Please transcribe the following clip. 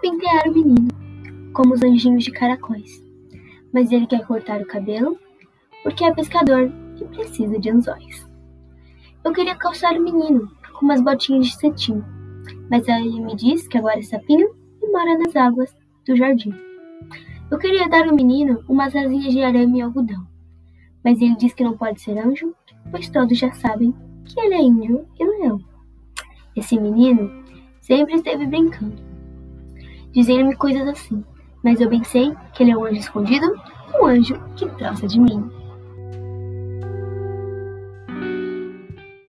pentear o menino, como os anjinhos de caracóis. Mas ele quer cortar o cabelo porque é pescador e precisa de anzóis. Eu queria calçar o menino com umas botinhas de cetim, mas ele me diz que agora é sapinho e mora nas águas do jardim. Eu queria dar ao menino umas asinhas de arame e algodão, mas ele diz que não pode ser anjo, pois todos já sabem que ele é índio e leão. Esse menino sempre esteve brincando, dizendo-me coisas assim, mas eu bem sei que ele é um anjo escondido, um anjo que troça de mim.